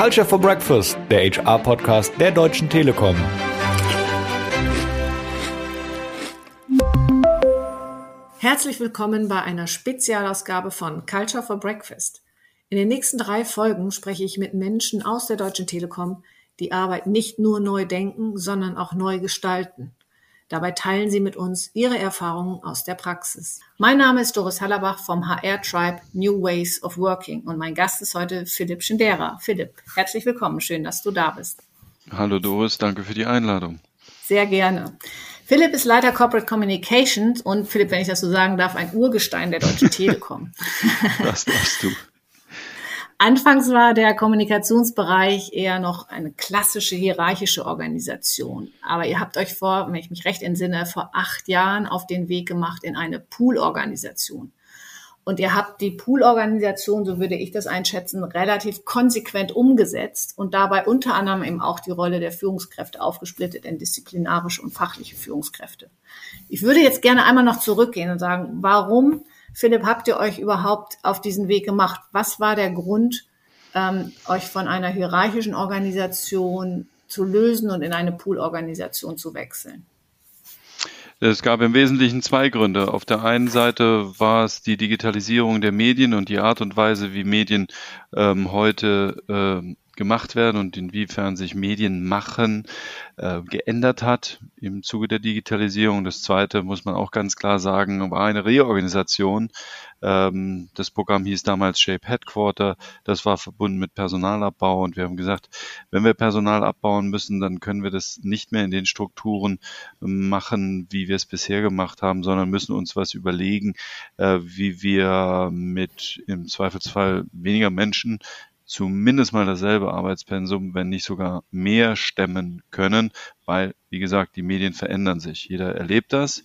Culture for Breakfast, der HR-Podcast der Deutschen Telekom. Herzlich willkommen bei einer Spezialausgabe von Culture for Breakfast. In den nächsten drei Folgen spreche ich mit Menschen aus der Deutschen Telekom, die Arbeit nicht nur neu denken, sondern auch neu gestalten. Dabei teilen sie mit uns ihre Erfahrungen aus der Praxis. Mein Name ist Doris Hallerbach vom HR Tribe New Ways of Working und mein Gast ist heute Philipp Schindera. Philipp, herzlich willkommen. Schön, dass du da bist. Hallo Doris, danke für die Einladung. Sehr gerne. Philipp ist Leiter Corporate Communications und Philipp, wenn ich das so sagen darf, ein Urgestein der Deutschen Telekom. das darfst du. Anfangs war der Kommunikationsbereich eher noch eine klassische hierarchische Organisation. Aber ihr habt euch vor, wenn ich mich recht entsinne, vor acht Jahren auf den Weg gemacht in eine Pool-Organisation. Und ihr habt die Pool-Organisation, so würde ich das einschätzen, relativ konsequent umgesetzt und dabei unter anderem eben auch die Rolle der Führungskräfte aufgesplittet in disziplinarische und fachliche Führungskräfte. Ich würde jetzt gerne einmal noch zurückgehen und sagen, warum Philipp, habt ihr euch überhaupt auf diesen Weg gemacht? Was war der Grund, ähm, euch von einer hierarchischen Organisation zu lösen und in eine Pool-Organisation zu wechseln? Es gab im Wesentlichen zwei Gründe. Auf der einen Seite war es die Digitalisierung der Medien und die Art und Weise, wie Medien ähm, heute ähm, gemacht werden und inwiefern sich Medien machen äh, geändert hat im Zuge der Digitalisierung. Das zweite muss man auch ganz klar sagen, war eine Reorganisation. Ähm, das Programm hieß damals Shape Headquarter. Das war verbunden mit Personalabbau und wir haben gesagt, wenn wir Personal abbauen müssen, dann können wir das nicht mehr in den Strukturen machen, wie wir es bisher gemacht haben, sondern müssen uns was überlegen, äh, wie wir mit im Zweifelsfall weniger Menschen zumindest mal dasselbe Arbeitspensum, wenn nicht sogar mehr stemmen können, weil, wie gesagt, die Medien verändern sich. Jeder erlebt das.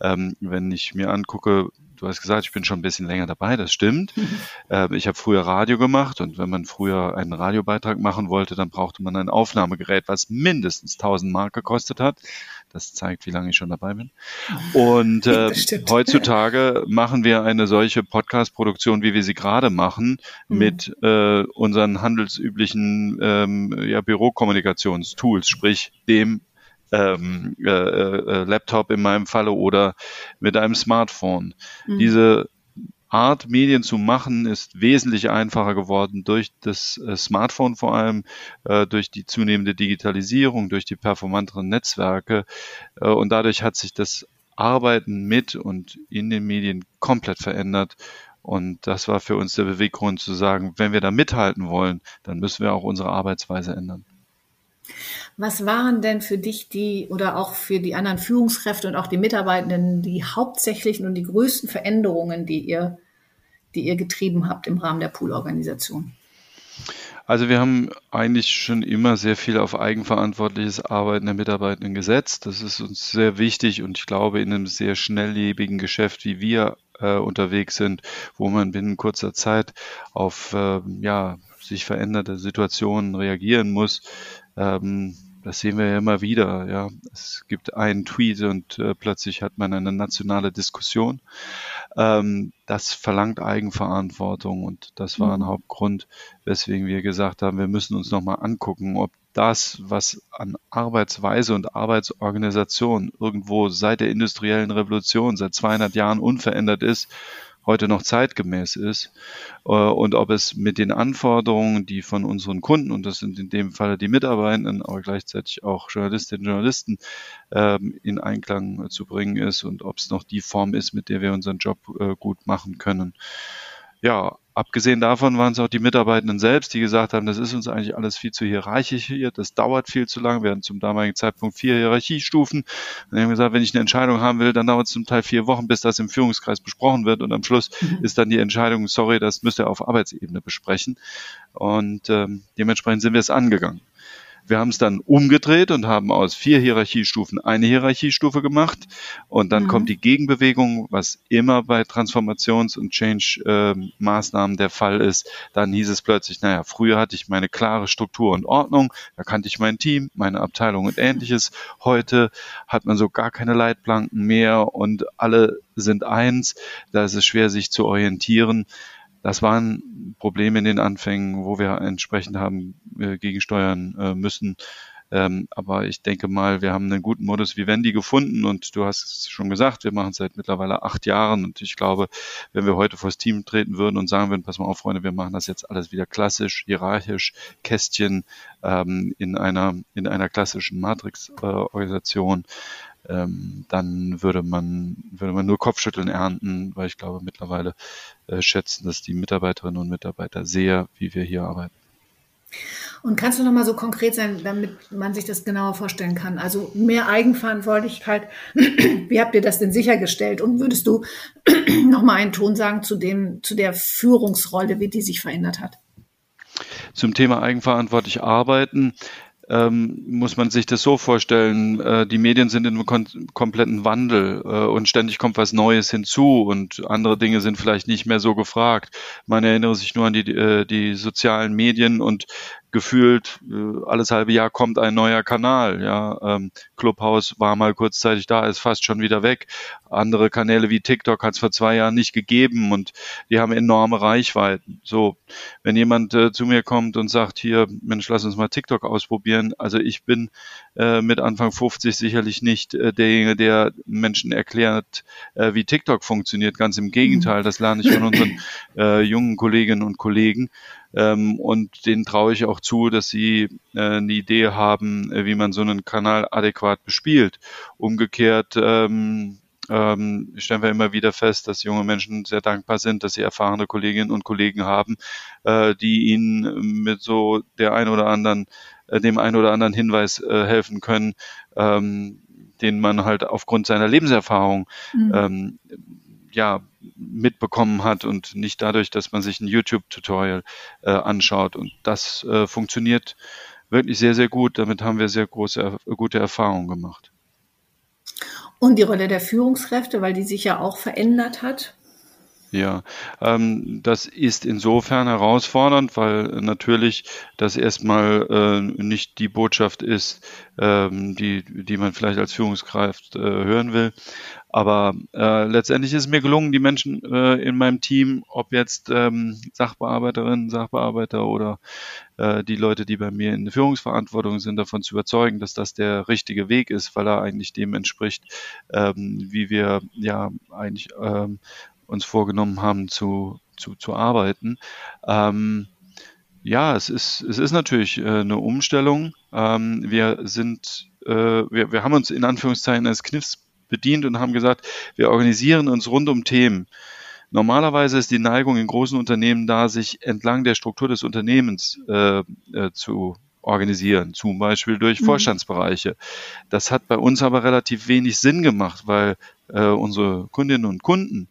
Ähm, wenn ich mir angucke, du hast gesagt, ich bin schon ein bisschen länger dabei, das stimmt. Mhm. Äh, ich habe früher Radio gemacht und wenn man früher einen Radiobeitrag machen wollte, dann brauchte man ein Aufnahmegerät, was mindestens 1000 Mark gekostet hat. Das zeigt, wie lange ich schon dabei bin. Und äh, heutzutage machen wir eine solche Podcast-Produktion, wie wir sie gerade machen, mhm. mit äh, unseren handelsüblichen ähm, ja, Bürokommunikationstools, sprich dem ähm, äh, äh, Laptop in meinem Falle oder mit einem Smartphone. Mhm. Diese Art, Medien zu machen, ist wesentlich einfacher geworden durch das äh, Smartphone vor allem, äh, durch die zunehmende Digitalisierung, durch die performanteren Netzwerke. Äh, und dadurch hat sich das Arbeiten mit und in den Medien komplett verändert. Und das war für uns der Beweggrund zu sagen, wenn wir da mithalten wollen, dann müssen wir auch unsere Arbeitsweise ändern. Was waren denn für dich die oder auch für die anderen Führungskräfte und auch die Mitarbeitenden die hauptsächlichen und die größten Veränderungen, die ihr, die ihr getrieben habt im Rahmen der Pool-Organisation? Also wir haben eigentlich schon immer sehr viel auf eigenverantwortliches Arbeiten der Mitarbeitenden gesetzt. Das ist uns sehr wichtig und ich glaube, in einem sehr schnelllebigen Geschäft, wie wir äh, unterwegs sind, wo man binnen kurzer Zeit auf äh, ja, sich veränderte Situationen reagieren muss, ähm, das sehen wir ja immer wieder. Ja, es gibt einen Tweet und äh, plötzlich hat man eine nationale Diskussion. Ähm, das verlangt Eigenverantwortung und das war ein mhm. Hauptgrund, weswegen wir gesagt haben, wir müssen uns nochmal angucken, ob das, was an Arbeitsweise und Arbeitsorganisation irgendwo seit der industriellen Revolution, seit 200 Jahren unverändert ist, heute noch zeitgemäß ist äh, und ob es mit den Anforderungen, die von unseren Kunden, und das sind in dem Falle die Mitarbeitenden, aber gleichzeitig auch Journalistinnen und Journalisten, ähm, in Einklang zu bringen ist und ob es noch die Form ist, mit der wir unseren Job äh, gut machen können. Ja, Abgesehen davon waren es auch die Mitarbeitenden selbst, die gesagt haben, das ist uns eigentlich alles viel zu hierarchisch hier, das dauert viel zu lang. Wir hatten zum damaligen Zeitpunkt vier Hierarchiestufen. Und wir haben gesagt, wenn ich eine Entscheidung haben will, dann dauert es zum Teil vier Wochen, bis das im Führungskreis besprochen wird. Und am Schluss mhm. ist dann die Entscheidung, sorry, das müsst ihr auf Arbeitsebene besprechen. Und ähm, dementsprechend sind wir es angegangen. Wir haben es dann umgedreht und haben aus vier Hierarchiestufen eine Hierarchiestufe gemacht. Und dann mhm. kommt die Gegenbewegung, was immer bei Transformations- und Change-Maßnahmen der Fall ist. Dann hieß es plötzlich, naja, früher hatte ich meine klare Struktur und Ordnung, da kannte ich mein Team, meine Abteilung und ähnliches. Heute hat man so gar keine Leitplanken mehr und alle sind eins. Da ist es schwer, sich zu orientieren Das waren Probleme in den Anfängen, wo wir entsprechend haben äh, gegensteuern äh, müssen. Ähm, aber ich denke mal, wir haben einen guten Modus Vivendi gefunden und du hast es schon gesagt, wir machen es seit mittlerweile acht Jahren und ich glaube, wenn wir heute vors Team treten würden und sagen würden, pass mal auf, Freunde, wir machen das jetzt alles wieder klassisch, hierarchisch, Kästchen ähm, in einer in einer klassischen Matrix-Organisation, äh, ähm, dann würde man würde man nur Kopfschütteln ernten, weil ich glaube mittlerweile äh, schätzen das die Mitarbeiterinnen und Mitarbeiter sehr, wie wir hier arbeiten. Und kannst du noch mal so konkret sein, damit man sich das genauer vorstellen kann? Also mehr Eigenverantwortlichkeit. Wie habt ihr das denn sichergestellt? Und würdest du noch mal einen Ton sagen zu dem, zu der Führungsrolle, wie die sich verändert hat? Zum Thema eigenverantwortlich arbeiten ähm, muss man sich das so vorstellen, äh, die Medien sind in einem kom kompletten Wandel äh, und ständig kommt was Neues hinzu und andere Dinge sind vielleicht nicht mehr so gefragt. Man erinnere sich nur an die, äh, die sozialen Medien und gefühlt äh, alles halbe Jahr kommt ein neuer Kanal. Ja, ähm, Clubhouse war mal kurzzeitig da, ist fast schon wieder weg. Andere Kanäle wie TikTok hat es vor zwei Jahren nicht gegeben und die haben enorme Reichweiten. So, wenn jemand äh, zu mir kommt und sagt, hier, Mensch, lass uns mal TikTok ausprobieren. Also ich bin äh, mit Anfang 50 sicherlich nicht äh, derjenige, der Menschen erklärt, äh, wie TikTok funktioniert. Ganz im Gegenteil, das lerne ich von unseren äh, jungen Kolleginnen und Kollegen. Ähm, und denen traue ich auch zu, dass sie äh, eine Idee haben, äh, wie man so einen Kanal adäquat bespielt. Umgekehrt ähm, ähm, stellen wir immer wieder fest, dass junge Menschen sehr dankbar sind, dass sie erfahrene Kolleginnen und Kollegen haben, äh, die ihnen mit so der ein oder anderen, äh, dem ein oder anderen Hinweis äh, helfen können, ähm, den man halt aufgrund seiner Lebenserfahrung mhm. ähm, ja mitbekommen hat und nicht dadurch, dass man sich ein YouTube-Tutorial äh, anschaut. Und das äh, funktioniert wirklich sehr, sehr gut. Damit haben wir sehr große, gute Erfahrungen gemacht. Und die Rolle der Führungskräfte, weil die sich ja auch verändert hat. Ja, ähm, das ist insofern herausfordernd, weil natürlich das erstmal äh, nicht die Botschaft ist, ähm, die, die man vielleicht als Führungskraft äh, hören will. Aber äh, letztendlich ist es mir gelungen, die Menschen äh, in meinem Team, ob jetzt ähm, Sachbearbeiterinnen, Sachbearbeiter oder äh, die Leute, die bei mir in der Führungsverantwortung sind, davon zu überzeugen, dass das der richtige Weg ist, weil er eigentlich dem entspricht, ähm, wie wir ja eigentlich ähm, uns vorgenommen haben zu, zu, zu arbeiten. Ähm, ja, es ist, es ist natürlich äh, eine Umstellung. Ähm, wir sind, äh, wir, wir haben uns in Anführungszeichen als Kniffs bedient und haben gesagt, wir organisieren uns rund um Themen. Normalerweise ist die Neigung in großen Unternehmen da, sich entlang der Struktur des Unternehmens äh, äh, zu organisieren, zum Beispiel durch mhm. Vorstandsbereiche. Das hat bei uns aber relativ wenig Sinn gemacht, weil äh, unsere Kundinnen und Kunden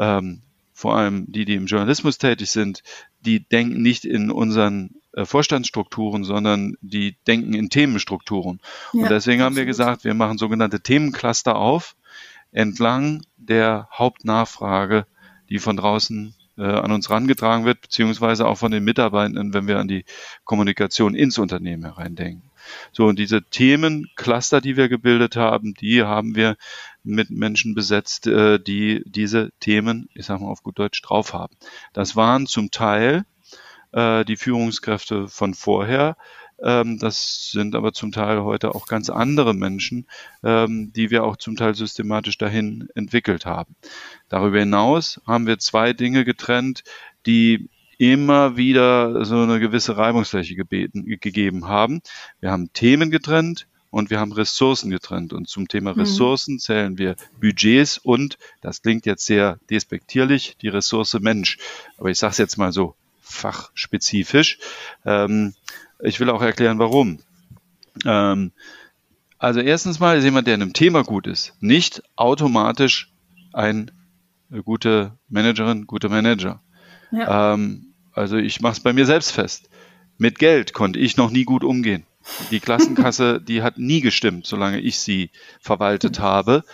ähm, vor allem die, die im Journalismus tätig sind, die denken nicht in unseren äh, Vorstandsstrukturen, sondern die denken in Themenstrukturen. Ja, und deswegen haben wir gesagt, wir machen sogenannte Themencluster auf, entlang der Hauptnachfrage, die von draußen äh, an uns rangetragen wird, beziehungsweise auch von den Mitarbeitenden, wenn wir an die Kommunikation ins Unternehmen hereindenken. So, und diese Themencluster, die wir gebildet haben, die haben wir mit Menschen besetzt, äh, die diese Themen, ich sage mal auf gut Deutsch, drauf haben. Das waren zum Teil äh, die Führungskräfte von vorher. Ähm, das sind aber zum Teil heute auch ganz andere Menschen, ähm, die wir auch zum Teil systematisch dahin entwickelt haben. Darüber hinaus haben wir zwei Dinge getrennt, die immer wieder so eine gewisse Reibungsfläche gebeten, gegeben haben. Wir haben Themen getrennt und wir haben Ressourcen getrennt. Und zum Thema mhm. Ressourcen zählen wir Budgets und, das klingt jetzt sehr despektierlich, die Ressource Mensch. Aber ich sage es jetzt mal so fachspezifisch. Ähm, ich will auch erklären, warum. Ähm, also erstens mal ist jemand, der in einem Thema gut ist, nicht automatisch ein gute Managerin, guter Manager. Ja. Ähm, also ich mache es bei mir selbst fest. Mit Geld konnte ich noch nie gut umgehen. Die Klassenkasse, die hat nie gestimmt, solange ich sie verwaltet habe.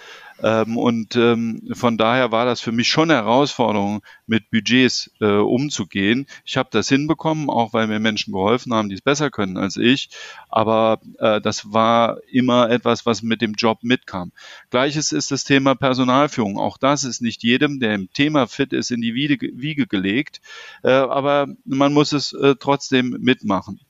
Ähm, und ähm, von daher war das für mich schon eine Herausforderung, mit Budgets äh, umzugehen. Ich habe das hinbekommen, auch weil mir Menschen geholfen haben, die es besser können als ich. Aber äh, das war immer etwas, was mit dem Job mitkam. Gleiches ist das Thema Personalführung. Auch das ist nicht jedem, der im Thema fit ist, in die Wiege, Wiege gelegt. Äh, aber man muss es äh, trotzdem mitmachen.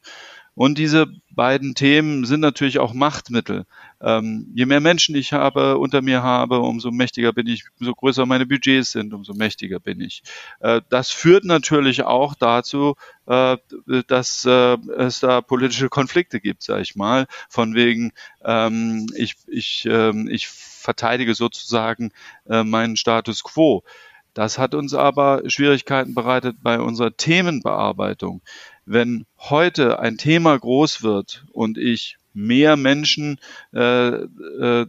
Und diese beiden Themen sind natürlich auch Machtmittel. Ähm, je mehr Menschen ich habe, unter mir habe, umso mächtiger bin ich, umso größer meine Budgets sind, umso mächtiger bin ich. Äh, das führt natürlich auch dazu, äh, dass äh, es da politische Konflikte gibt, sage ich mal, von wegen, ähm, ich, ich, ähm, ich verteidige sozusagen äh, meinen Status quo. Das hat uns aber Schwierigkeiten bereitet bei unserer Themenbearbeitung wenn heute ein Thema groß wird und ich mehr Menschen äh, äh,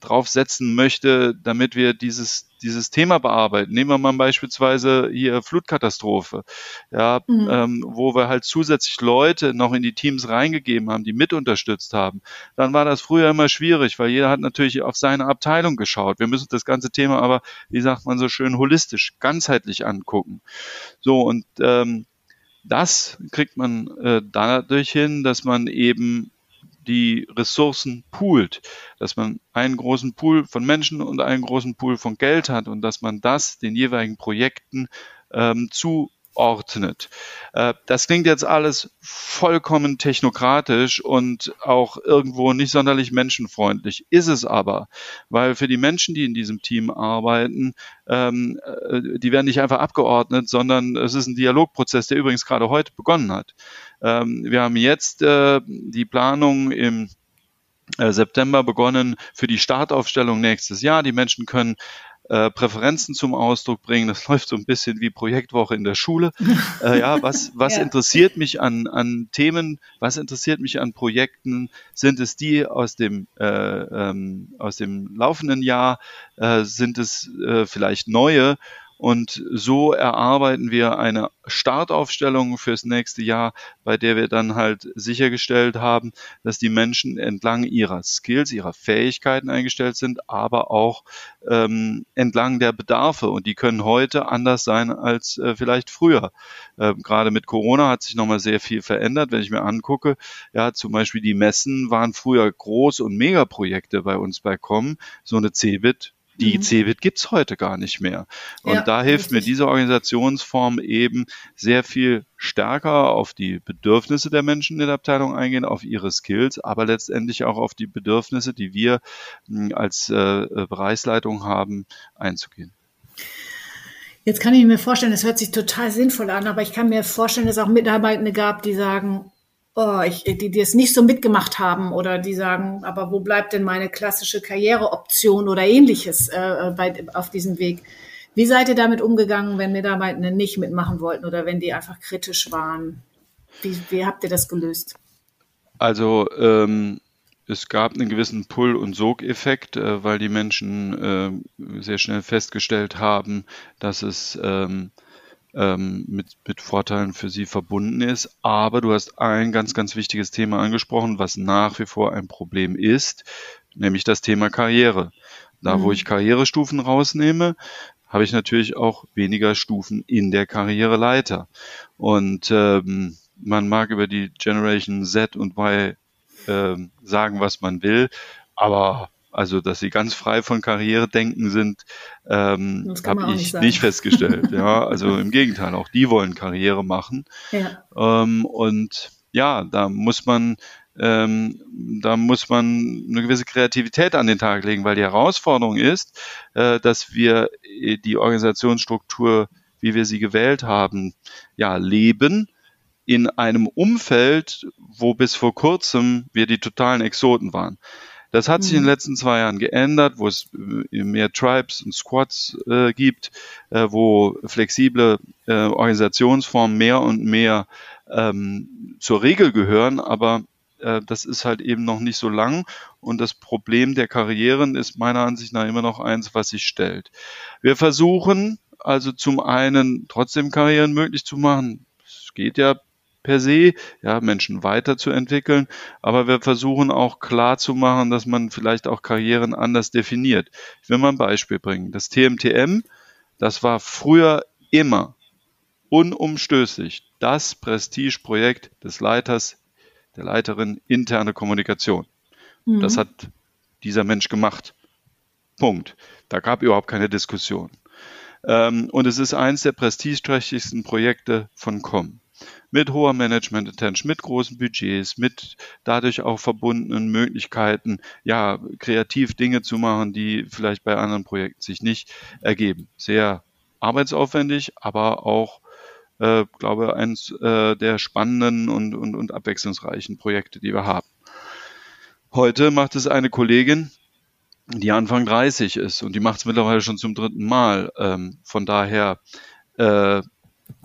draufsetzen möchte, damit wir dieses, dieses Thema bearbeiten. Nehmen wir mal beispielsweise hier Flutkatastrophe, ja, mhm. ähm, wo wir halt zusätzlich Leute noch in die Teams reingegeben haben, die mit unterstützt haben. Dann war das früher immer schwierig, weil jeder hat natürlich auf seine Abteilung geschaut. Wir müssen das ganze Thema aber, wie sagt man so schön, holistisch, ganzheitlich angucken. So, und ähm, das kriegt man äh, dadurch hin, dass man eben die Ressourcen poolt, dass man einen großen Pool von Menschen und einen großen Pool von Geld hat und dass man das den jeweiligen Projekten ähm, zu ordnet. Äh, das klingt jetzt alles vollkommen technokratisch und auch irgendwo nicht sonderlich menschenfreundlich. Ist es aber, weil für die Menschen, die in diesem Team arbeiten, ähm, äh, die werden nicht einfach abgeordnet, sondern es ist ein Dialogprozess, der übrigens gerade heute begonnen hat. Ähm, wir haben jetzt äh, die Planung im September begonnen für die Startaufstellung nächstes Jahr. Die Menschen können äh, Präferenzen zum Ausdruck bringen. Das läuft so ein bisschen wie Projektwoche in der Schule. Äh, ja, was, was ja. interessiert mich an, an Themen? Was interessiert mich an Projekten? Sind es die aus dem, äh, ähm, aus dem laufenden Jahr? Äh, sind es äh, vielleicht neue? Und so erarbeiten wir eine Startaufstellung fürs nächste Jahr, bei der wir dann halt sichergestellt haben, dass die Menschen entlang ihrer Skills, ihrer Fähigkeiten eingestellt sind, aber auch ähm, entlang der Bedarfe. Und die können heute anders sein als äh, vielleicht früher. Äh, gerade mit Corona hat sich nochmal sehr viel verändert. Wenn ich mir angucke, ja, zum Beispiel die Messen waren früher Groß- und Megaprojekte bei uns bei Com. So eine CeBIT die mhm. CeBIT gibt's heute gar nicht mehr. Und ja, da hilft richtig. mir diese Organisationsform eben sehr viel stärker auf die Bedürfnisse der Menschen in der Abteilung eingehen, auf ihre Skills, aber letztendlich auch auf die Bedürfnisse, die wir hm, als äh, äh, Bereichsleitung haben, einzugehen. Jetzt kann ich mir vorstellen, das hört sich total sinnvoll an, aber ich kann mir vorstellen, dass es auch Mitarbeitende gab, die sagen, oh, ich, die, die es nicht so mitgemacht haben oder die sagen, aber wo bleibt denn meine klassische Karriereoption oder ähnliches äh, bei, auf diesem Weg? Wie seid ihr damit umgegangen, wenn Mitarbeitende nicht mitmachen wollten oder wenn die einfach kritisch waren? Wie, wie habt ihr das gelöst? Also ähm, es gab einen gewissen Pull- und Sogeffekt, äh, weil die Menschen äh, sehr schnell festgestellt haben, dass es ähm, ähm, mit, mit Vorteilen für sie verbunden ist. Aber du hast ein ganz, ganz wichtiges Thema angesprochen, was nach wie vor ein Problem ist, nämlich das Thema Karriere. Da, mhm. wo ich Karrierestufen rausnehme, habe ich natürlich auch weniger Stufen in der Karriereleiter. Und ähm, man mag über die Generation Z und Y äh, sagen, was man will, aber also, dass sie ganz frei von Karrieredenken sind, ähm, habe ich nicht, nicht festgestellt. ja, also im Gegenteil, auch die wollen Karriere machen. Ja. Ähm, und ja, da muss man, ähm, da muss man eine gewisse Kreativität an den Tag legen, weil die Herausforderung ist, äh, dass wir die Organisationsstruktur, wie wir sie gewählt haben, ja, leben in einem Umfeld, wo bis vor kurzem wir die totalen Exoten waren. Das hat sich in den mhm. letzten zwei Jahren geändert, wo es äh, mehr Tribes und Squads äh, gibt, äh, wo flexible äh, Organisationsformen mehr und mehr ähm, zur Regel gehören, aber äh, das ist halt eben noch nicht so lang und das Problem der Karrieren ist meiner Ansicht nach immer noch eins, was sich stellt. Wir versuchen also zum einen trotzdem Karrieren möglich zu machen. Es geht ja per se, ja, Menschen weiterzuentwickeln, aber wir versuchen auch klar zu machen, dass man vielleicht auch Karrieren anders definiert. Ich will mal ein Beispiel bringen. Das TMTM, das war früher immer unumstößlich das Prestigeprojekt des Leiters, der Leiterin interne Kommunikation. Mhm. Das hat dieser Mensch gemacht. Punkt. Da gab überhaupt keine Diskussion. Ähm, und es ist eines der prestigeträchtigsten Projekte von Com mit hoher Management Attention, mit großen Budgets, mit dadurch auch verbundenen Möglichkeiten, ja, kreativ Dinge zu machen, die vielleicht bei anderen Projekten sich nicht ergeben. Sehr arbeitsaufwendig, aber auch, äh, glaube eines äh, der spannenden und, und, und abwechslungsreichen Projekte, die wir haben. Heute macht es eine Kollegin, die Anfang 30 ist und die macht es mittlerweile schon zum dritten Mal. Ähm, von daher äh,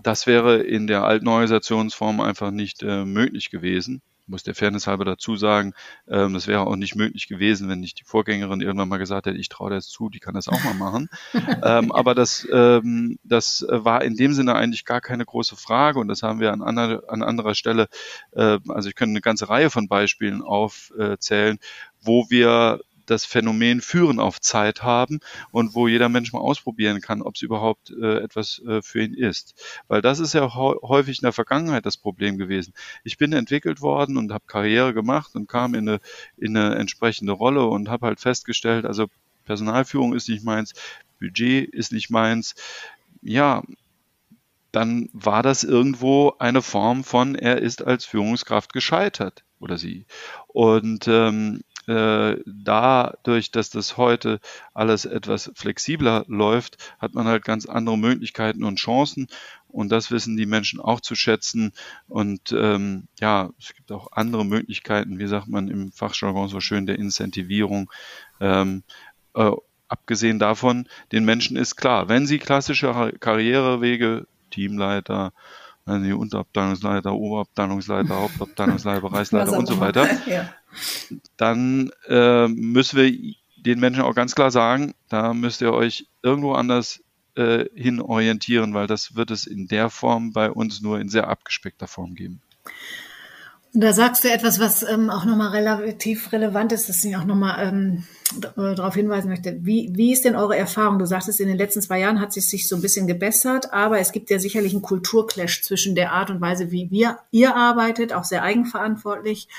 das wäre in der alten Organisationsform einfach nicht äh, möglich gewesen. Ich muss der Fairness halber dazu sagen, ähm, das wäre auch nicht möglich gewesen, wenn nicht die Vorgängerin irgendwann mal gesagt hätte, ich traue das zu, die kann das auch mal machen. ähm, aber das, ähm, das war in dem Sinne eigentlich gar keine große Frage und das haben wir an, anderer, an anderer Stelle, äh, also ich könnte eine ganze Reihe von Beispielen aufzählen, wo wir das Phänomen Führen auf Zeit haben und wo jeder Mensch mal ausprobieren kann, ob es überhaupt äh, etwas äh, für ihn ist. Weil das ist ja häufig in der Vergangenheit das Problem gewesen. Ich bin entwickelt worden und habe Karriere gemacht und kam in eine, in eine entsprechende Rolle und habe halt festgestellt, also Personalführung ist nicht meins, Budget ist nicht meins. Ja, dann war das irgendwo eine Form von, er ist als Führungskraft gescheitert oder sie. Und ähm, äh, dadurch, dass das heute alles etwas flexibler läuft, hat man halt ganz andere Möglichkeiten und Chancen. Und das wissen die Menschen auch zu schätzen. Und ähm, ja, es gibt auch andere Möglichkeiten, wie sagt man im Fachjargon so schön, der Incentivierung. Ähm, äh, abgesehen davon, den Menschen ist klar, wenn sie klassische Karrierewege, Teamleiter, also die Unterabteilungsleiter, Oberabteilungsleiter, Hauptabteilungsleiter, Bereichsleiter und so weiter, ja. Dann äh, müssen wir den Menschen auch ganz klar sagen, da müsst ihr euch irgendwo anders äh, hin orientieren, weil das wird es in der Form bei uns nur in sehr abgespeckter Form geben. Und da sagst du etwas, was ähm, auch nochmal relativ relevant ist, das ich auch nochmal ähm, äh, darauf hinweisen möchte. Wie, wie ist denn eure Erfahrung? Du sagtest, in den letzten zwei Jahren hat es sich so ein bisschen gebessert, aber es gibt ja sicherlich einen Kulturclash zwischen der Art und Weise, wie wir, ihr arbeitet, auch sehr eigenverantwortlich,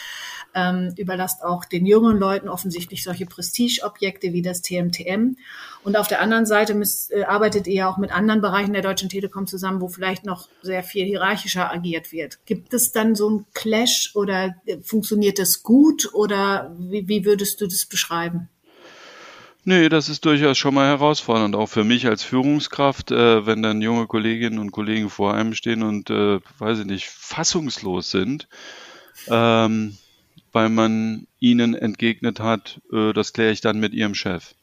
ähm, überlasst auch den jungen Leuten offensichtlich solche Prestigeobjekte wie das TMTM. Und auf der anderen Seite müsst, äh, arbeitet ihr auch mit anderen Bereichen der Deutschen Telekom zusammen, wo vielleicht noch sehr viel hierarchischer agiert wird. Gibt es dann so einen Clash oder äh, funktioniert das gut oder wie, wie würdest du das beschreiben? Nee, das ist durchaus schon mal herausfordernd, auch für mich als Führungskraft, äh, wenn dann junge Kolleginnen und Kollegen vor einem stehen und, äh, weiß ich nicht, fassungslos sind. Ähm, weil man ihnen entgegnet hat, äh, das kläre ich dann mit ihrem Chef.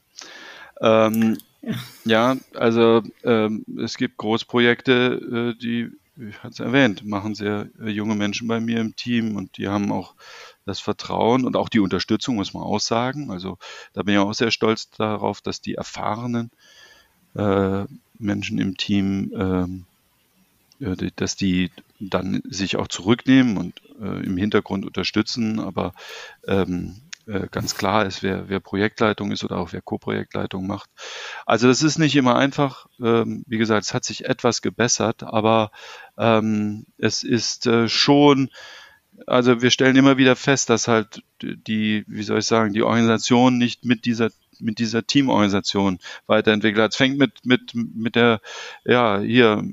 Ähm, ja. ja. also ähm, es gibt Großprojekte, äh, die, ich hatte es erwähnt, machen sehr äh, junge Menschen bei mir im Team und die haben auch das Vertrauen und auch die Unterstützung, muss man auch sagen. Also da bin ich auch sehr stolz darauf, dass die erfahrenen äh, Menschen im Team ähm, äh, dass die dann sich auch zurücknehmen und äh, im Hintergrund unterstützen, aber ähm, äh, ganz klar ist, wer, wer Projektleitung ist oder auch wer Co-Projektleitung macht. Also das ist nicht immer einfach. Ähm, wie gesagt, es hat sich etwas gebessert, aber ähm, es ist äh, schon also wir stellen immer wieder fest, dass halt die, wie soll ich sagen, die Organisation nicht mit dieser mit dieser Teamorganisation weiterentwickelt hat. Es fängt mit, mit, mit der, ja, hier, äh,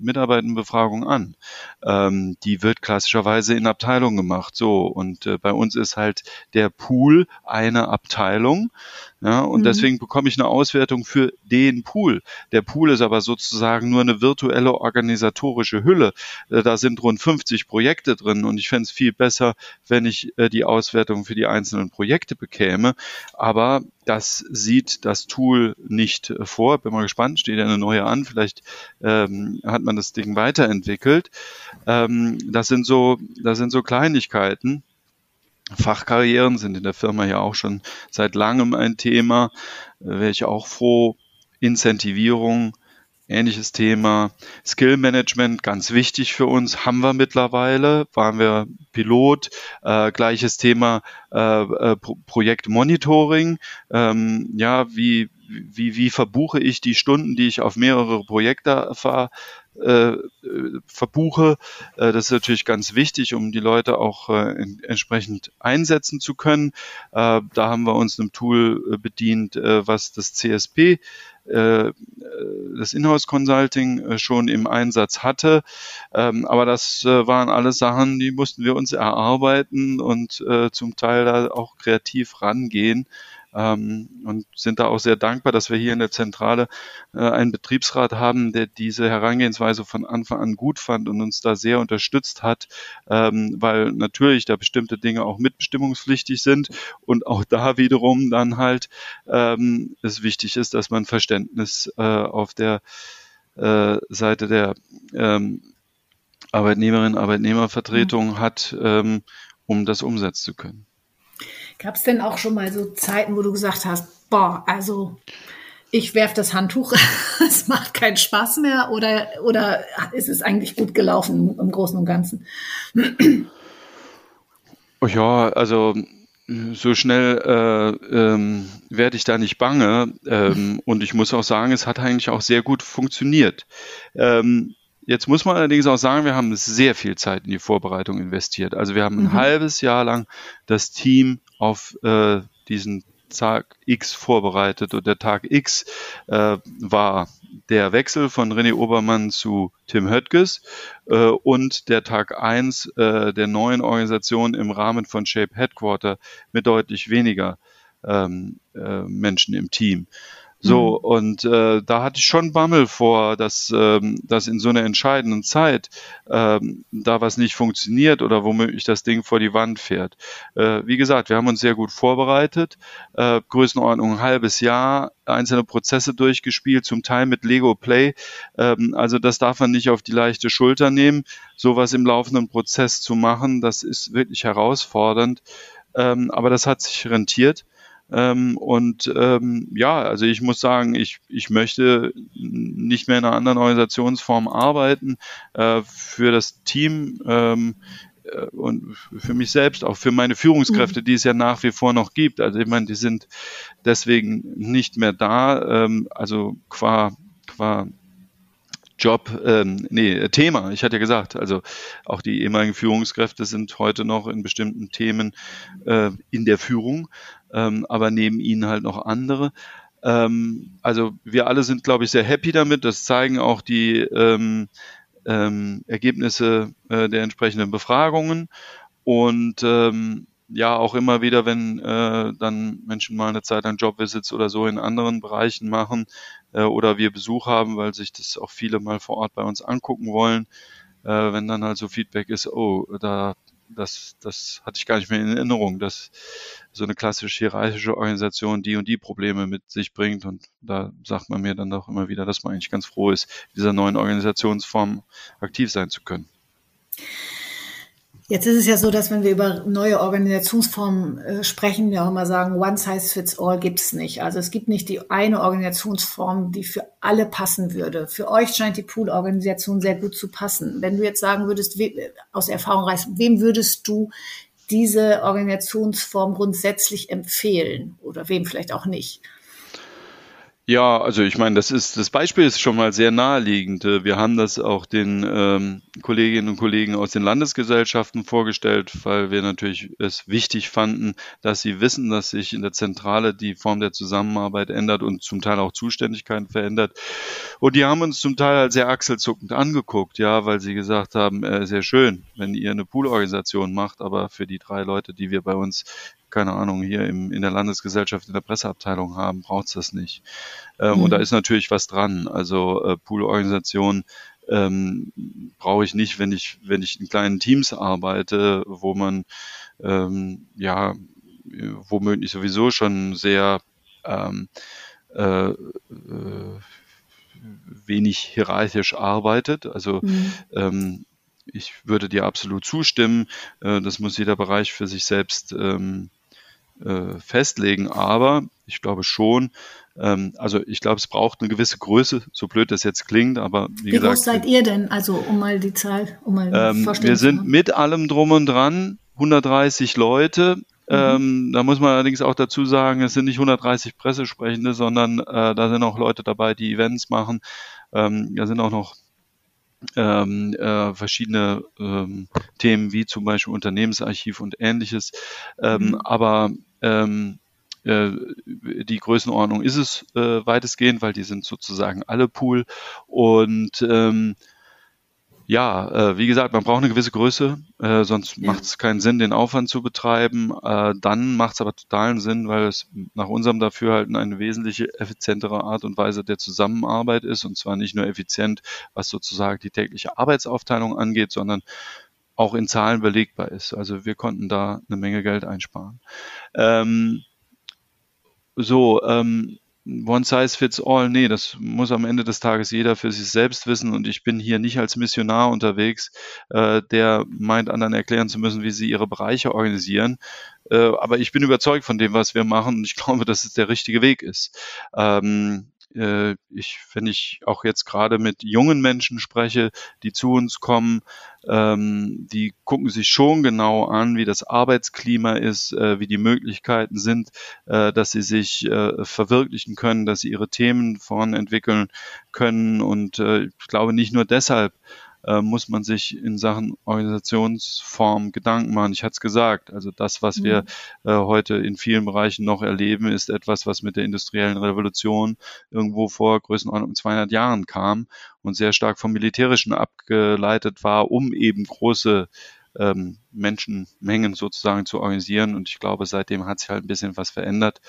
Mitarbeitendenbefragung an. Ähm, die wird klassischerweise in Abteilungen gemacht. So. Und äh, bei uns ist halt der Pool eine Abteilung. Ja, und mhm. deswegen bekomme ich eine Auswertung für den Pool. Der Pool ist aber sozusagen nur eine virtuelle organisatorische Hülle. Äh, da sind rund 50 Projekte drin und ich fände es viel besser, wenn ich äh, die Auswertung für die einzelnen Projekte bekäme. Aber das sieht das Tool nicht äh, vor. Bin mal gespannt, steht ja eine neue an. Vielleicht ähm, hat man das Ding weiterentwickelt. Ähm, das sind so, das sind so Kleinigkeiten. Fachkarrieren sind in der Firma ja auch schon seit langem ein Thema. Äh, Wäre ich auch froh. Incentivierung ähnliches Thema. Skill Management, ganz wichtig für uns, haben wir mittlerweile, waren wir Pilot. Äh, gleiches Thema äh, äh, Pro Projekt Monitoring. Ähm, ja, wie, wie, wie verbuche ich die Stunden, die ich auf mehrere Projekte ver, äh, verbuche. Äh, das ist natürlich ganz wichtig, um die Leute auch äh, entsprechend einsetzen zu können. Äh, da haben wir uns einem Tool äh, bedient, äh, was das CSP das Inhouse Consulting schon im Einsatz hatte. Ähm, aber das waren alles Sachen, die mussten wir uns erarbeiten und zum Teil da auch kreativ rangehen ähm, und sind da auch sehr dankbar, dass wir hier in der Zentrale äh, einen Betriebsrat haben, der diese Herangehensweise von Anfang an gut fand und uns da sehr unterstützt hat, ähm, weil natürlich da bestimmte Dinge auch mitbestimmungspflichtig sind und auch da wiederum dann halt ähm, es wichtig ist, dass man Verständnis äh, auf der äh, Seite der ähm, Arbeitnehmerinnen, Arbeitnehmervertretung mhm. hat, ähm, um das umsetzen zu können. Gab es denn auch schon mal so Zeiten, wo du gesagt hast, boah, also ich werfe das Handtuch, es macht keinen Spaß mehr oder, oder ist es eigentlich gut gelaufen im Großen und Ganzen? Oh ja, also so schnell äh, ähm, werde ich da nicht bange. Ähm, und ich muss auch sagen, es hat eigentlich auch sehr gut funktioniert. Ähm, Jetzt muss man allerdings auch sagen, wir haben sehr viel Zeit in die Vorbereitung investiert. Also wir haben ein mhm. halbes Jahr lang das Team auf äh, diesen Tag X vorbereitet und der Tag X äh, war der Wechsel von René Obermann zu Tim Höttges äh, und der Tag 1 äh, der neuen Organisation im Rahmen von Shape Headquarter mit deutlich weniger ähm, äh, Menschen im Team. So, mhm. und äh, da hatte ich schon Bammel vor, dass, ähm, dass in so einer entscheidenden Zeit ähm, da was nicht funktioniert oder womöglich das Ding vor die Wand fährt. Äh, wie gesagt, wir haben uns sehr gut vorbereitet, äh, Größenordnung ein halbes Jahr, einzelne Prozesse durchgespielt, zum Teil mit Lego Play. Ähm, also das darf man nicht auf die leichte Schulter nehmen. Sowas im laufenden Prozess zu machen, das ist wirklich herausfordernd. Ähm, aber das hat sich rentiert. Ähm, und ähm, ja, also ich muss sagen, ich, ich möchte nicht mehr in einer anderen Organisationsform arbeiten. Äh, für das Team ähm, äh, und für mich selbst, auch für meine Führungskräfte, mhm. die es ja nach wie vor noch gibt. Also ich meine, die sind deswegen nicht mehr da. Ähm, also qua, qua Job, ähm, nee, Thema. Ich hatte ja gesagt, also auch die ehemaligen Führungskräfte sind heute noch in bestimmten Themen äh, in der Führung, ähm, aber neben ihnen halt noch andere. Ähm, also wir alle sind, glaube ich, sehr happy damit. Das zeigen auch die ähm, ähm, Ergebnisse äh, der entsprechenden Befragungen. Und ähm, ja, auch immer wieder, wenn äh, dann Menschen mal eine Zeit lang Jobvisits oder so in anderen Bereichen machen äh, oder wir Besuch haben, weil sich das auch viele mal vor Ort bei uns angucken wollen, äh, wenn dann halt so Feedback ist, oh, da das, das hatte ich gar nicht mehr in Erinnerung, dass so eine klassische hierarchische Organisation die und die Probleme mit sich bringt. Und da sagt man mir dann auch immer wieder, dass man eigentlich ganz froh ist, dieser neuen Organisationsform aktiv sein zu können. Jetzt ist es ja so, dass wenn wir über neue Organisationsformen äh, sprechen, wir auch immer sagen, one size fits all gibt's nicht. Also es gibt nicht die eine Organisationsform, die für alle passen würde. Für euch scheint die Pool-Organisation sehr gut zu passen. Wenn du jetzt sagen würdest, we, aus Erfahrung reißen, wem würdest du diese Organisationsform grundsätzlich empfehlen oder wem vielleicht auch nicht? Ja, also ich meine, das ist das Beispiel ist schon mal sehr naheliegend. Wir haben das auch den ähm, Kolleginnen und Kollegen aus den Landesgesellschaften vorgestellt, weil wir natürlich es wichtig fanden, dass sie wissen, dass sich in der Zentrale die Form der Zusammenarbeit ändert und zum Teil auch Zuständigkeiten verändert. Und die haben uns zum Teil halt sehr achselzuckend angeguckt, ja, weil sie gesagt haben, äh, sehr schön, wenn ihr eine Poolorganisation macht, aber für die drei Leute, die wir bei uns keine Ahnung, hier im, in der Landesgesellschaft in der Presseabteilung haben, braucht's das nicht. Ähm, mhm. Und da ist natürlich was dran. Also äh, Poolorganisation ähm, brauche ich nicht, wenn ich, wenn ich in kleinen Teams arbeite, wo man ähm, ja womöglich sowieso schon sehr ähm, äh, äh, wenig hierarchisch arbeitet. Also mhm. ähm, ich würde dir absolut zustimmen. Äh, das muss jeder Bereich für sich selbst ähm, äh, festlegen. Aber ich glaube schon, ähm, also ich glaube, es braucht eine gewisse Größe, so blöd das jetzt klingt, aber wie, wie gesagt. Wie groß seid ihr denn? Also um mal die Zahl, um mal ähm, Wir sind mit allem drum und dran 130 Leute. Mhm. Ähm, da muss man allerdings auch dazu sagen, es sind nicht 130 Pressesprechende, sondern äh, da sind auch Leute dabei, die Events machen. Ähm, da sind auch noch ähm, äh, verschiedene ähm, Themen wie zum Beispiel Unternehmensarchiv und ähnliches. Ähm, mhm. Aber ähm, äh, die Größenordnung ist es äh, weitestgehend, weil die sind sozusagen alle Pool. Und ähm, ja, äh, wie gesagt, man braucht eine gewisse Größe, äh, sonst ja. macht es keinen Sinn, den Aufwand zu betreiben. Äh, dann macht es aber totalen Sinn, weil es nach unserem Dafürhalten eine wesentliche effizientere Art und Weise der Zusammenarbeit ist. Und zwar nicht nur effizient, was sozusagen die tägliche Arbeitsaufteilung angeht, sondern auch in Zahlen belegbar ist. Also wir konnten da eine Menge Geld einsparen. Ähm, so, ähm, One size fits all, nee, das muss am Ende des Tages jeder für sich selbst wissen und ich bin hier nicht als Missionar unterwegs, äh, der meint, anderen erklären zu müssen, wie sie ihre Bereiche organisieren. Äh, aber ich bin überzeugt von dem, was wir machen und ich glaube, dass es der richtige Weg ist. Ähm, äh, ich, wenn ich auch jetzt gerade mit jungen Menschen spreche, die zu uns kommen, ähm, die gucken sich schon genau an, wie das Arbeitsklima ist, äh, wie die Möglichkeiten sind, äh, dass sie sich äh, verwirklichen können, dass sie ihre Themen voranentwickeln können. Und äh, ich glaube nicht nur deshalb äh, muss man sich in Sachen Organisationsform Gedanken machen. Ich hatte es gesagt, also das, was mhm. wir äh, heute in vielen Bereichen noch erleben, ist etwas, was mit der industriellen Revolution irgendwo vor Größenordnung 200 Jahren kam und sehr stark vom Militärischen abgeleitet war, um eben große ähm, Menschenmengen sozusagen zu organisieren. Und ich glaube, seitdem hat sich halt ein bisschen was verändert.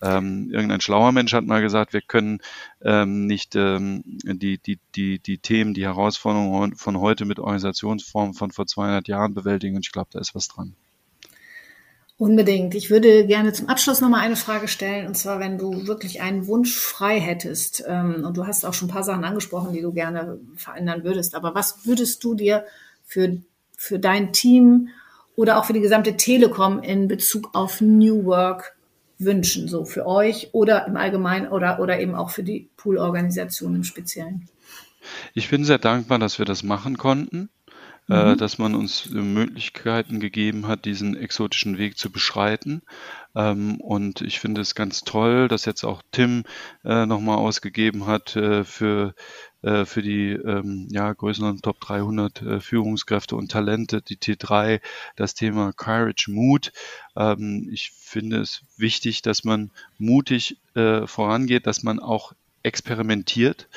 Ähm, irgendein schlauer Mensch hat mal gesagt, wir können ähm, nicht ähm, die, die, die, die Themen, die Herausforderungen von heute mit Organisationsformen von vor 200 Jahren bewältigen. Und ich glaube, da ist was dran. Unbedingt. Ich würde gerne zum Abschluss nochmal eine Frage stellen. Und zwar, wenn du wirklich einen Wunsch frei hättest, ähm, und du hast auch schon ein paar Sachen angesprochen, die du gerne verändern würdest, aber was würdest du dir für, für dein Team oder auch für die gesamte Telekom in Bezug auf New Work wünschen, so für euch oder im Allgemeinen oder, oder eben auch für die Pool-Organisation im Speziellen? Ich bin sehr dankbar, dass wir das machen konnten. Äh, mhm. dass man uns Möglichkeiten gegeben hat, diesen exotischen Weg zu beschreiten. Ähm, und ich finde es ganz toll, dass jetzt auch Tim äh, nochmal ausgegeben hat äh, für äh, für die ähm, ja, größeren Top 300 äh, Führungskräfte und Talente, die T3, das Thema Courage, Mut. Ähm, ich finde es wichtig, dass man mutig äh, vorangeht, dass man auch experimentiert.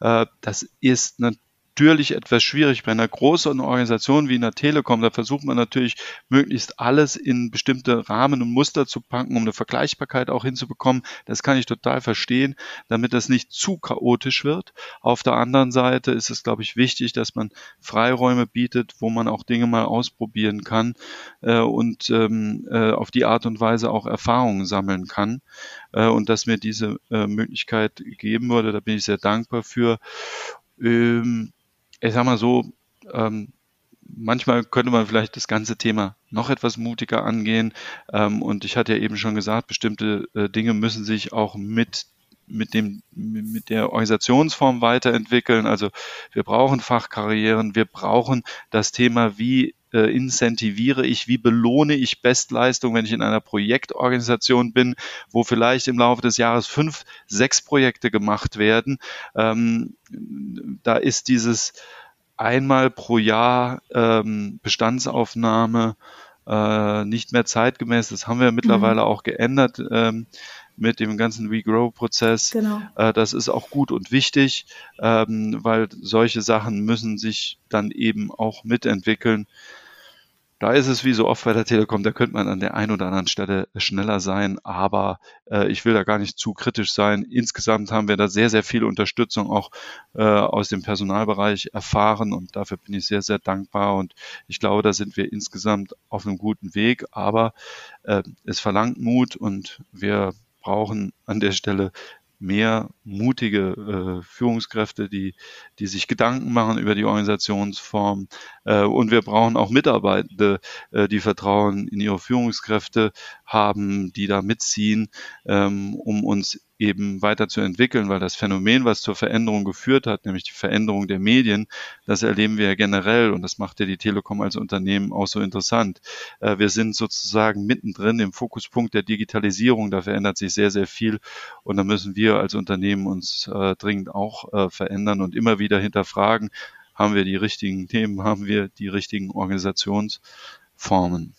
Äh, das ist natürlich natürlich etwas schwierig. Bei einer großen Organisation wie einer Telekom, da versucht man natürlich möglichst alles in bestimmte Rahmen und Muster zu packen, um eine Vergleichbarkeit auch hinzubekommen. Das kann ich total verstehen, damit das nicht zu chaotisch wird. Auf der anderen Seite ist es, glaube ich, wichtig, dass man Freiräume bietet, wo man auch Dinge mal ausprobieren kann äh, und ähm, äh, auf die Art und Weise auch Erfahrungen sammeln kann. Äh, und dass mir diese äh, Möglichkeit gegeben wurde, da bin ich sehr dankbar für. Ähm, ich sag mal so, ähm, manchmal könnte man vielleicht das ganze Thema noch etwas mutiger angehen. Ähm, und ich hatte ja eben schon gesagt, bestimmte äh, Dinge müssen sich auch mit mit dem mit der Organisationsform weiterentwickeln. Also wir brauchen Fachkarrieren, wir brauchen das Thema, wie äh, incentiviere ich, wie belohne ich Bestleistung, wenn ich in einer Projektorganisation bin, wo vielleicht im Laufe des Jahres fünf, sechs Projekte gemacht werden. Ähm, da ist dieses einmal pro Jahr ähm, Bestandsaufnahme äh, nicht mehr zeitgemäß. Das haben wir mittlerweile mhm. auch geändert. Ähm, mit dem ganzen Regrow-Prozess. Genau. Äh, das ist auch gut und wichtig, ähm, weil solche Sachen müssen sich dann eben auch mitentwickeln. Da ist es wie so oft bei der Telekom, da könnte man an der einen oder anderen Stelle schneller sein, aber äh, ich will da gar nicht zu kritisch sein. Insgesamt haben wir da sehr, sehr viel Unterstützung auch äh, aus dem Personalbereich erfahren und dafür bin ich sehr, sehr dankbar und ich glaube, da sind wir insgesamt auf einem guten Weg, aber äh, es verlangt Mut und wir brauchen an der Stelle mehr mutige äh, Führungskräfte, die, die sich Gedanken machen über die Organisationsform. Äh, und wir brauchen auch Mitarbeitende, äh, die Vertrauen in ihre Führungskräfte haben, die da mitziehen, ähm, um uns eben weiter zu entwickeln, weil das Phänomen, was zur Veränderung geführt hat, nämlich die Veränderung der Medien, das erleben wir ja generell und das macht ja die Telekom als Unternehmen auch so interessant. Äh, wir sind sozusagen mittendrin im Fokuspunkt der Digitalisierung, da verändert sich sehr, sehr viel und da müssen wir als Unternehmen uns äh, dringend auch äh, verändern und immer wieder hinterfragen, haben wir die richtigen Themen, haben wir die richtigen Organisationsformen.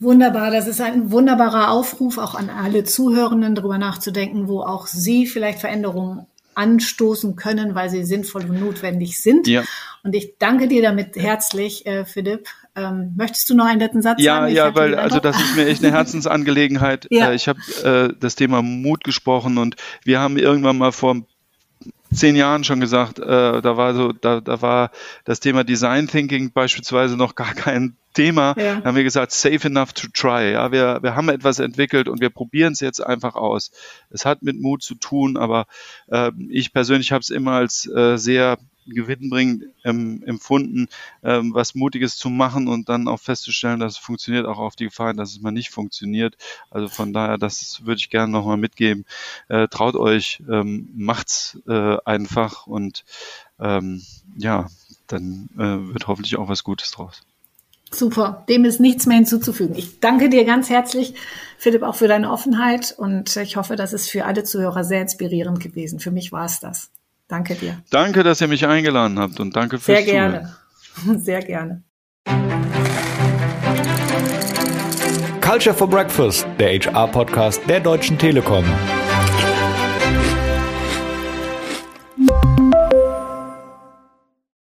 Wunderbar, das ist ein wunderbarer Aufruf auch an alle Zuhörenden, darüber nachzudenken, wo auch Sie vielleicht Veränderungen anstoßen können, weil sie sinnvoll und notwendig sind. Ja. Und ich danke dir damit herzlich, äh, Philipp. Ähm, möchtest du noch einen letzten Satz ja, sagen? Ja, ja, weil also das ist mir echt eine Herzensangelegenheit. ja. Äh, ich habe äh, das Thema Mut gesprochen und wir haben irgendwann mal vor zehn Jahren schon gesagt, äh, da war so, da, da war das Thema Design Thinking beispielsweise noch gar kein Thema. Ja. Da haben wir gesagt, safe enough to try. Ja, wir, wir haben etwas entwickelt und wir probieren es jetzt einfach aus. Es hat mit Mut zu tun, aber äh, ich persönlich habe es immer als äh, sehr gewinnbringend ähm, empfunden, ähm, was Mutiges zu machen und dann auch festzustellen, dass es funktioniert, auch auf die Gefahr, dass es mal nicht funktioniert. Also von daher, das würde ich gerne nochmal mitgeben. Äh, traut euch, ähm, macht's äh, einfach und ähm, ja, dann äh, wird hoffentlich auch was Gutes draus. Super, dem ist nichts mehr hinzuzufügen. Ich danke dir ganz herzlich, Philipp, auch für deine Offenheit und ich hoffe, das ist für alle Zuhörer sehr inspirierend gewesen. Für mich war es das. Danke dir. Danke, dass ihr mich eingeladen habt und danke fürs Sehr gerne. Zuhören. Sehr gerne. Culture for Breakfast, der HR-Podcast der Deutschen Telekom.